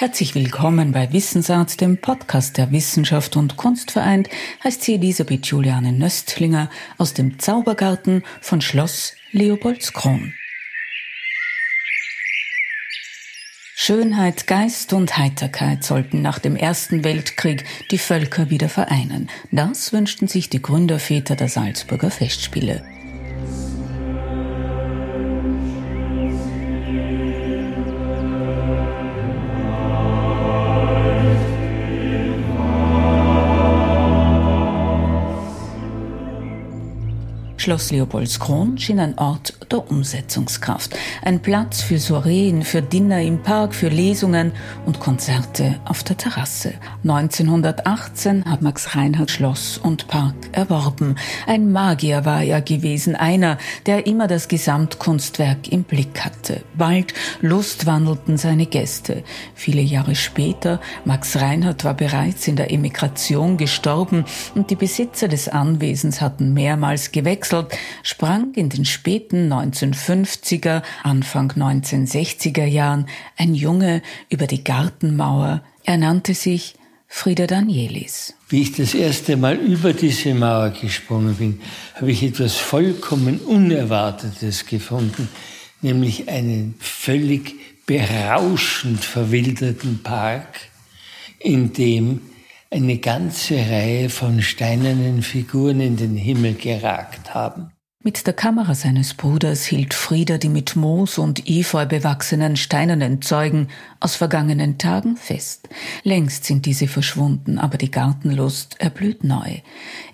Herzlich willkommen bei Wissensart, dem Podcast der Wissenschaft und Kunst vereint, heißt sie Elisabeth Juliane Nöstlinger aus dem Zaubergarten von Schloss Leopoldskron. Schönheit, Geist und Heiterkeit sollten nach dem Ersten Weltkrieg die Völker wieder vereinen. Das wünschten sich die Gründerväter der Salzburger Festspiele. Schloss Leopoldskron schien ein Ort der Umsetzungskraft. Ein Platz für Soireen, für Dinner im Park, für Lesungen und Konzerte auf der Terrasse. 1918 hat Max Reinhardt Schloss und Park erworben. Ein Magier war er gewesen, einer, der immer das Gesamtkunstwerk im Blick hatte. Bald lustwandelten seine Gäste. Viele Jahre später, Max Reinhardt war bereits in der Emigration gestorben und die Besitzer des Anwesens hatten mehrmals gewechselt, Herzog sprang in den späten 1950er, Anfang 1960er Jahren ein Junge über die Gartenmauer. Er nannte sich Frieda Danielis. Wie ich das erste Mal über diese Mauer gesprungen bin, habe ich etwas vollkommen Unerwartetes gefunden, nämlich einen völlig berauschend verwilderten Park, in dem eine ganze Reihe von steinernen Figuren in den Himmel geragt haben. Mit der Kamera seines Bruders hielt Frieda die mit Moos und Efeu bewachsenen steinernen Zeugen aus vergangenen Tagen fest. Längst sind diese verschwunden, aber die Gartenlust erblüht neu.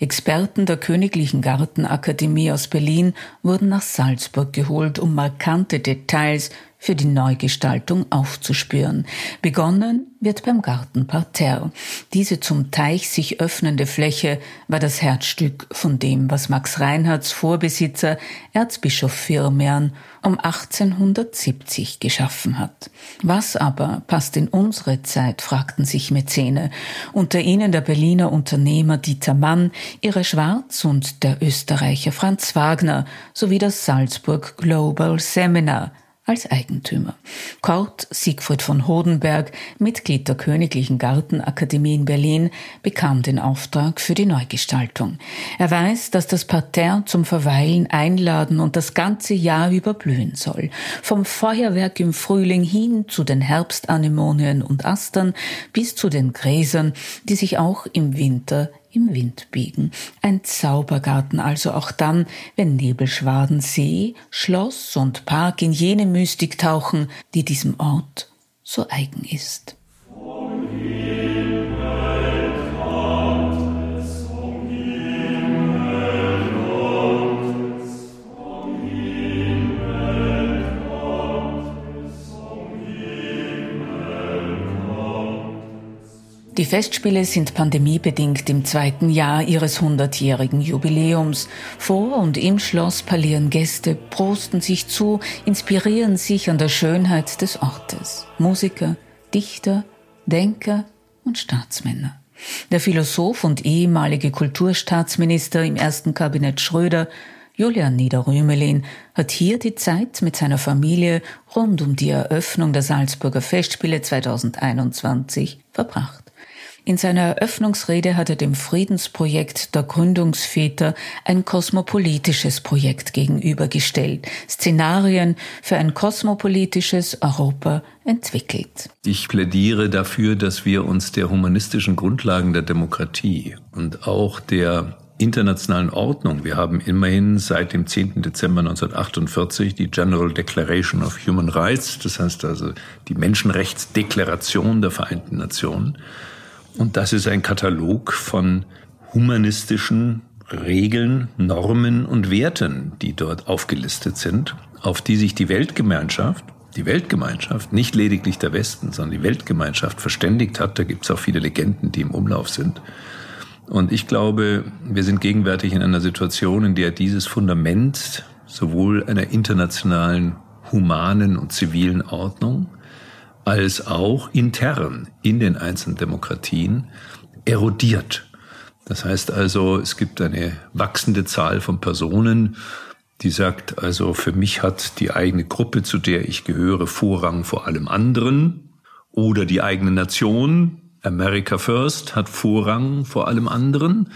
Experten der Königlichen Gartenakademie aus Berlin wurden nach Salzburg geholt, um markante Details für die Neugestaltung aufzuspüren. Begonnen wird beim Gartenparterre. Diese zum Teich sich öffnende Fläche war das Herzstück von dem, was Max Reinhardts Vorbesitzer Erzbischof Firmian um 1870 geschaffen hat. Was aber passt in unsere Zeit, fragten sich Mäzene, unter ihnen der Berliner Unternehmer Dieter Mann, ihre Schwarz und der Österreicher Franz Wagner sowie das Salzburg Global Seminar, als Eigentümer. Kurt Siegfried von Hodenberg, Mitglied der Königlichen Gartenakademie in Berlin, bekam den Auftrag für die Neugestaltung. Er weiß, dass das Parterre zum Verweilen einladen und das ganze Jahr über blühen soll. Vom Feuerwerk im Frühling hin zu den Herbstanemonien und Astern bis zu den Gräsern, die sich auch im Winter im Wind biegen. Ein Zaubergarten also auch dann, wenn Nebelschwaden See, Schloss und Park in jene Mystik tauchen, die diesem Ort so eigen ist. Die Festspiele sind pandemiebedingt im zweiten Jahr ihres hundertjährigen Jubiläums. Vor und im Schloss parlieren Gäste, prosten sich zu, inspirieren sich an der Schönheit des Ortes. Musiker, Dichter, Denker und Staatsmänner. Der Philosoph und ehemalige Kulturstaatsminister im ersten Kabinett Schröder Julian Niederrümelin hat hier die Zeit mit seiner Familie rund um die Eröffnung der Salzburger Festspiele 2021 verbracht. In seiner Eröffnungsrede hat er dem Friedensprojekt der Gründungsväter ein kosmopolitisches Projekt gegenübergestellt, Szenarien für ein kosmopolitisches Europa entwickelt. Ich plädiere dafür, dass wir uns der humanistischen Grundlagen der Demokratie und auch der internationalen Ordnung. Wir haben immerhin seit dem 10. Dezember 1948 die General Declaration of Human Rights, das heißt also die Menschenrechtsdeklaration der Vereinten Nationen. Und das ist ein Katalog von humanistischen Regeln, Normen und Werten, die dort aufgelistet sind, auf die sich die Weltgemeinschaft, die Weltgemeinschaft, nicht lediglich der Westen, sondern die Weltgemeinschaft verständigt hat. Da gibt es auch viele Legenden, die im Umlauf sind. Und ich glaube, wir sind gegenwärtig in einer Situation, in der dieses Fundament sowohl einer internationalen humanen und zivilen Ordnung als auch intern in den einzelnen Demokratien erodiert. Das heißt also, es gibt eine wachsende Zahl von Personen, die sagt, also für mich hat die eigene Gruppe, zu der ich gehöre, Vorrang vor allem anderen. oder die eigene Nation, America First, hat Vorrang vor allem anderen.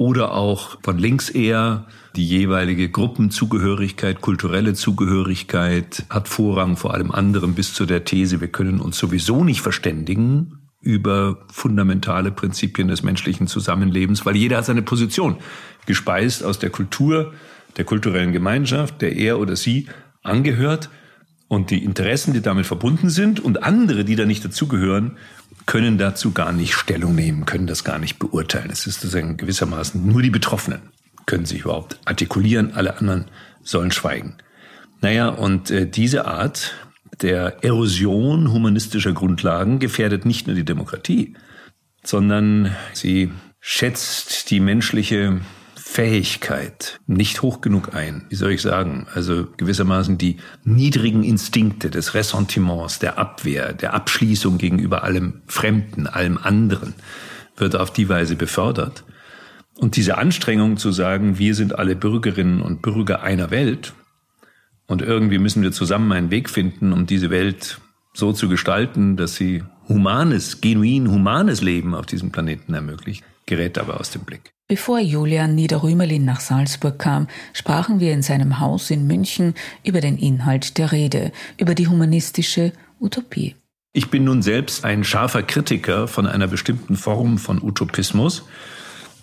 Oder auch von links eher. Die jeweilige Gruppenzugehörigkeit, kulturelle Zugehörigkeit hat Vorrang vor allem anderen bis zu der These, wir können uns sowieso nicht verständigen über fundamentale Prinzipien des menschlichen Zusammenlebens, weil jeder hat seine Position, gespeist aus der Kultur, der kulturellen Gemeinschaft, der er oder sie angehört. Und die Interessen, die damit verbunden sind und andere, die da nicht dazugehören, können dazu gar nicht Stellung nehmen, können das gar nicht beurteilen. Es ist sozusagen gewissermaßen nur die Betroffenen können sich überhaupt artikulieren, alle anderen sollen schweigen. Naja, und äh, diese Art der Erosion humanistischer Grundlagen gefährdet nicht nur die Demokratie, sondern sie schätzt die menschliche Fähigkeit nicht hoch genug ein. Wie soll ich sagen? Also gewissermaßen die niedrigen Instinkte des Ressentiments, der Abwehr, der Abschließung gegenüber allem Fremden, allem anderen wird auf die Weise befördert. Und diese Anstrengung zu sagen, wir sind alle Bürgerinnen und Bürger einer Welt und irgendwie müssen wir zusammen einen Weg finden, um diese Welt so zu gestalten, dass sie humanes, genuin humanes Leben auf diesem Planeten ermöglicht, gerät aber aus dem Blick. Bevor Julian Niederrümelin nach Salzburg kam, sprachen wir in seinem Haus in München über den Inhalt der Rede, über die humanistische Utopie. Ich bin nun selbst ein scharfer Kritiker von einer bestimmten Form von Utopismus,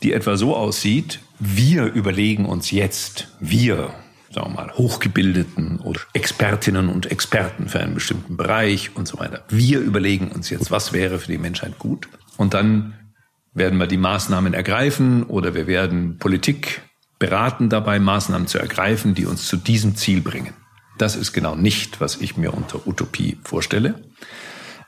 die etwa so aussieht, wir überlegen uns jetzt, wir, sagen wir mal, Hochgebildeten oder Expertinnen und Experten für einen bestimmten Bereich und so weiter. Wir überlegen uns jetzt, was wäre für die Menschheit gut. Und dann werden wir die Maßnahmen ergreifen oder wir werden Politik beraten dabei, Maßnahmen zu ergreifen, die uns zu diesem Ziel bringen. Das ist genau nicht, was ich mir unter Utopie vorstelle.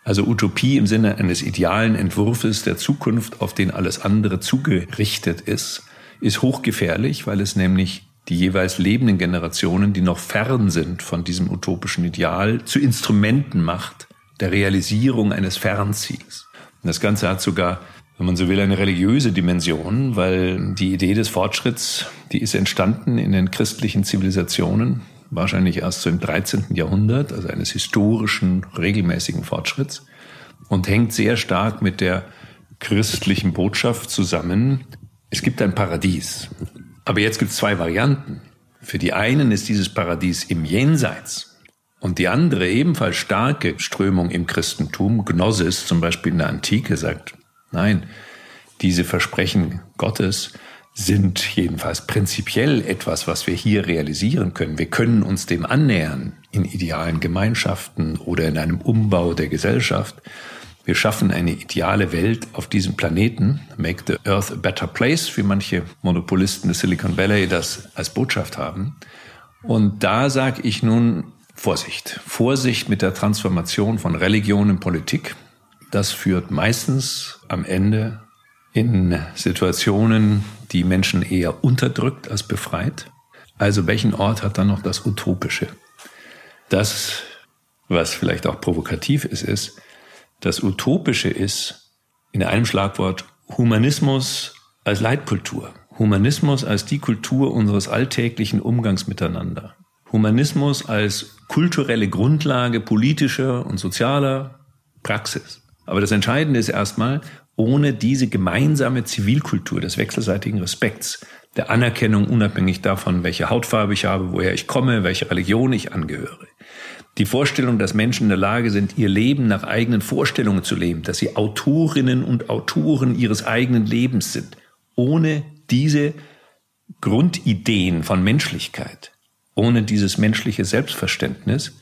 Also Utopie im Sinne eines idealen Entwurfs der Zukunft, auf den alles andere zugerichtet ist, ist hochgefährlich, weil es nämlich die jeweils lebenden Generationen, die noch fern sind von diesem utopischen Ideal, zu Instrumenten macht der Realisierung eines Fernziels. Und das Ganze hat sogar wenn man so will, eine religiöse Dimension, weil die Idee des Fortschritts, die ist entstanden in den christlichen Zivilisationen, wahrscheinlich erst so im 13. Jahrhundert, also eines historischen, regelmäßigen Fortschritts und hängt sehr stark mit der christlichen Botschaft zusammen. Es gibt ein Paradies. Aber jetzt gibt es zwei Varianten. Für die einen ist dieses Paradies im Jenseits. Und die andere, ebenfalls starke Strömung im Christentum, Gnosis zum Beispiel in der Antike, sagt, Nein, diese Versprechen Gottes sind jedenfalls prinzipiell etwas, was wir hier realisieren können. Wir können uns dem annähern in idealen Gemeinschaften oder in einem Umbau der Gesellschaft. Wir schaffen eine ideale Welt auf diesem Planeten, make the earth a better place, wie manche Monopolisten des Silicon Valley das als Botschaft haben. Und da sage ich nun Vorsicht. Vorsicht mit der Transformation von Religion in Politik. Das führt meistens am Ende in Situationen, die Menschen eher unterdrückt als befreit. Also welchen Ort hat dann noch das Utopische? Das, was vielleicht auch provokativ ist, ist, das Utopische ist in einem Schlagwort Humanismus als Leitkultur. Humanismus als die Kultur unseres alltäglichen Umgangs miteinander. Humanismus als kulturelle Grundlage politischer und sozialer Praxis. Aber das Entscheidende ist erstmal, ohne diese gemeinsame Zivilkultur des wechselseitigen Respekts, der Anerkennung unabhängig davon, welche Hautfarbe ich habe, woher ich komme, welche Religion ich angehöre. Die Vorstellung, dass Menschen in der Lage sind, ihr Leben nach eigenen Vorstellungen zu leben, dass sie Autorinnen und Autoren ihres eigenen Lebens sind. Ohne diese Grundideen von Menschlichkeit, ohne dieses menschliche Selbstverständnis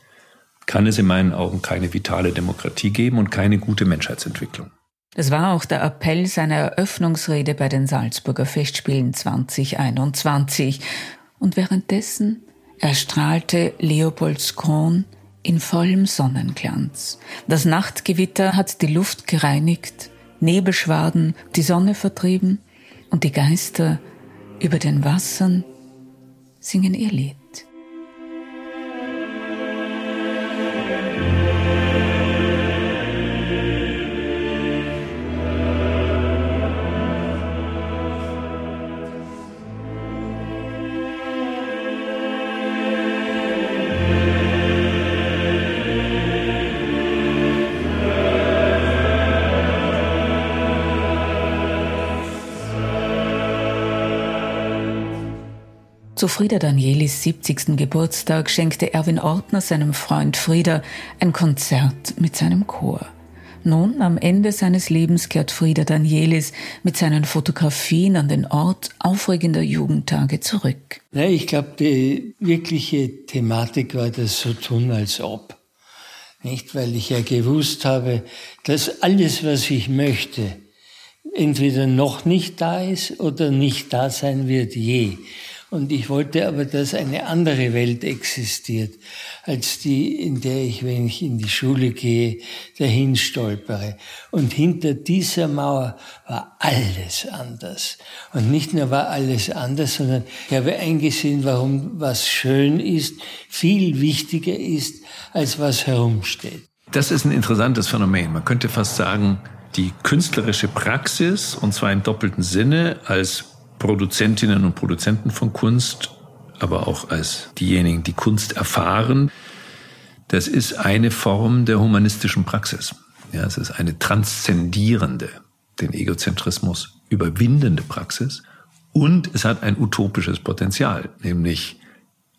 kann es in meinen Augen keine vitale Demokratie geben und keine gute Menschheitsentwicklung. Das war auch der Appell seiner Eröffnungsrede bei den Salzburger Festspielen 2021. Und währenddessen erstrahlte Leopolds Kron in vollem Sonnenglanz. Das Nachtgewitter hat die Luft gereinigt, Nebelschwaden die Sonne vertrieben und die Geister über den Wassern singen ihr Lied. Thank you. Zu Frieda Danielis 70. Geburtstag schenkte Erwin Ortner seinem Freund Frieda ein Konzert mit seinem Chor. Nun, am Ende seines Lebens kehrt Frieda Danielis mit seinen Fotografien an den Ort aufregender Jugendtage zurück. Ja, ich glaube, die wirkliche Thematik war das so tun, als ob. Nicht, weil ich ja gewusst habe, dass alles, was ich möchte, entweder noch nicht da ist oder nicht da sein wird je. Und ich wollte aber, dass eine andere Welt existiert, als die, in der ich, wenn ich in die Schule gehe, dahin stolpere. Und hinter dieser Mauer war alles anders. Und nicht nur war alles anders, sondern ich habe eingesehen, warum was schön ist, viel wichtiger ist, als was herumsteht. Das ist ein interessantes Phänomen. Man könnte fast sagen, die künstlerische Praxis, und zwar im doppelten Sinne, als Produzentinnen und Produzenten von Kunst, aber auch als diejenigen, die Kunst erfahren, das ist eine Form der humanistischen Praxis. Ja, es ist eine transzendierende, den Egozentrismus überwindende Praxis. Und es hat ein utopisches Potenzial, nämlich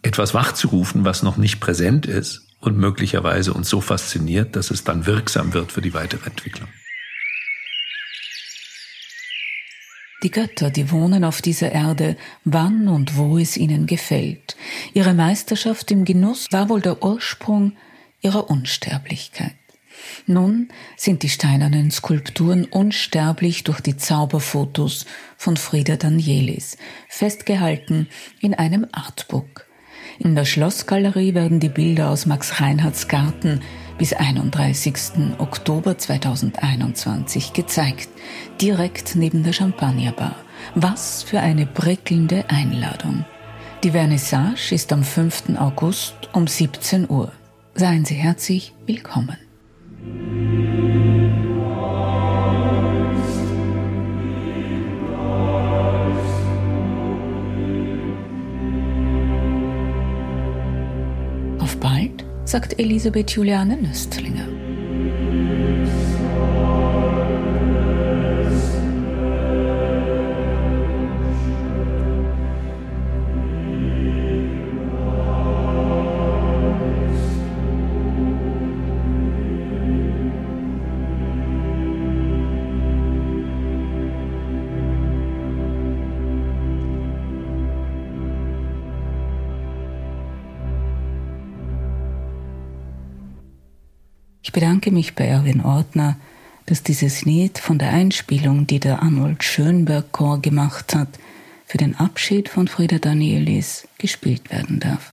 etwas wachzurufen, was noch nicht präsent ist und möglicherweise uns so fasziniert, dass es dann wirksam wird für die weitere Entwicklung. Die Götter, die wohnen auf dieser Erde, wann und wo es ihnen gefällt. Ihre Meisterschaft im Genuss war wohl der Ursprung ihrer Unsterblichkeit. Nun sind die steinernen Skulpturen unsterblich durch die Zauberfotos von Frieda Danielis, festgehalten in einem Artbook. In der Schlossgalerie werden die Bilder aus Max Reinhardts Garten bis 31. Oktober 2021 gezeigt, direkt neben der Champagnerbar. Was für eine prickelnde Einladung. Die Vernissage ist am 5. August um 17 Uhr. Seien Sie herzlich willkommen. Sagt Elisabeth Juliane Nöstlinger. Bedanke mich bei Erwin Ortner, dass dieses Lied von der Einspielung, die der Arnold Schönberg Chor gemacht hat, für den Abschied von Frieda Danielis gespielt werden darf.